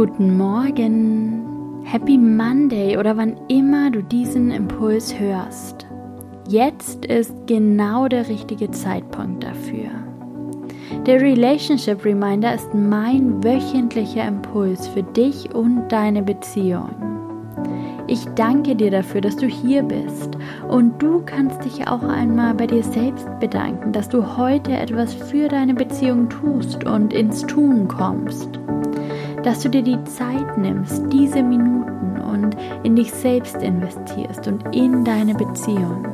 Guten Morgen, Happy Monday oder wann immer du diesen Impuls hörst. Jetzt ist genau der richtige Zeitpunkt dafür. Der Relationship Reminder ist mein wöchentlicher Impuls für dich und deine Beziehung. Ich danke dir dafür, dass du hier bist und du kannst dich auch einmal bei dir selbst bedanken, dass du heute etwas für deine Beziehung tust und ins Tun kommst dass du dir die Zeit nimmst, diese Minuten und in dich selbst investierst und in deine Beziehung.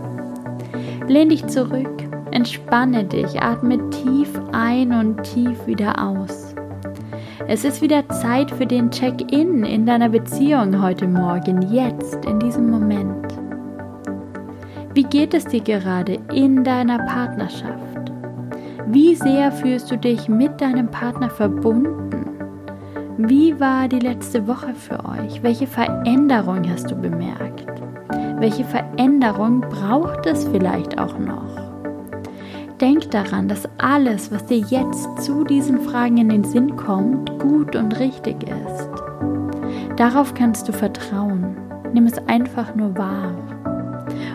Lehn dich zurück, entspanne dich, atme tief ein und tief wieder aus. Es ist wieder Zeit für den Check-in in deiner Beziehung heute Morgen, jetzt, in diesem Moment. Wie geht es dir gerade in deiner Partnerschaft? Wie sehr fühlst du dich mit deinem Partner verbunden? Wie war die letzte Woche für euch? Welche Veränderung hast du bemerkt? Welche Veränderung braucht es vielleicht auch noch? Denk daran, dass alles, was dir jetzt zu diesen Fragen in den Sinn kommt, gut und richtig ist. Darauf kannst du vertrauen. Nimm es einfach nur wahr.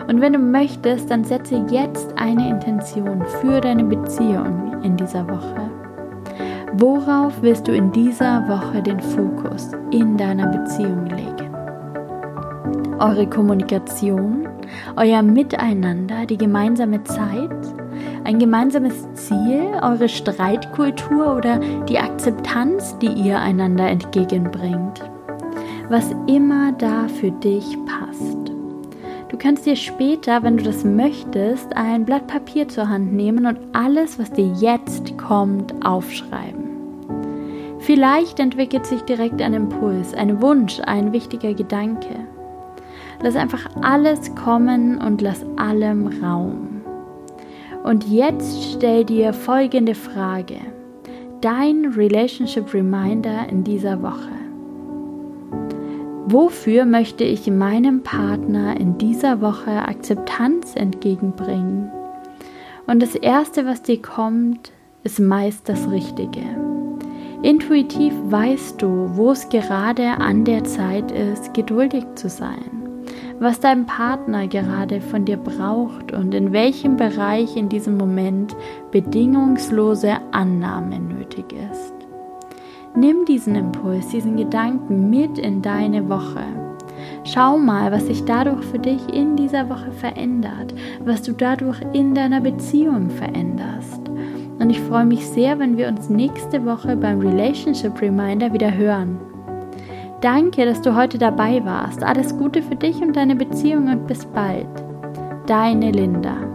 Und wenn du möchtest, dann setze jetzt eine Intention für deine Beziehung in dieser Woche. Worauf willst du in dieser Woche den Fokus in deiner Beziehung legen? Eure Kommunikation, euer Miteinander, die gemeinsame Zeit, ein gemeinsames Ziel, eure Streitkultur oder die Akzeptanz, die ihr einander entgegenbringt. Was immer da für dich passt. Du kannst dir später, wenn du das möchtest, ein Blatt Papier zur Hand nehmen und alles, was dir jetzt kommt, aufschreiben. Vielleicht entwickelt sich direkt ein Impuls, ein Wunsch, ein wichtiger Gedanke. Lass einfach alles kommen und lass allem Raum. Und jetzt stell dir folgende Frage. Dein Relationship Reminder in dieser Woche. Wofür möchte ich meinem Partner in dieser Woche Akzeptanz entgegenbringen? Und das Erste, was dir kommt, ist meist das Richtige. Intuitiv weißt du, wo es gerade an der Zeit ist, geduldig zu sein, was dein Partner gerade von dir braucht und in welchem Bereich in diesem Moment bedingungslose Annahme nötig ist. Nimm diesen Impuls, diesen Gedanken mit in deine Woche. Schau mal, was sich dadurch für dich in dieser Woche verändert, was du dadurch in deiner Beziehung veränderst. Und ich freue mich sehr, wenn wir uns nächste Woche beim Relationship Reminder wieder hören. Danke, dass du heute dabei warst. Alles Gute für dich und deine Beziehung und bis bald. Deine Linda.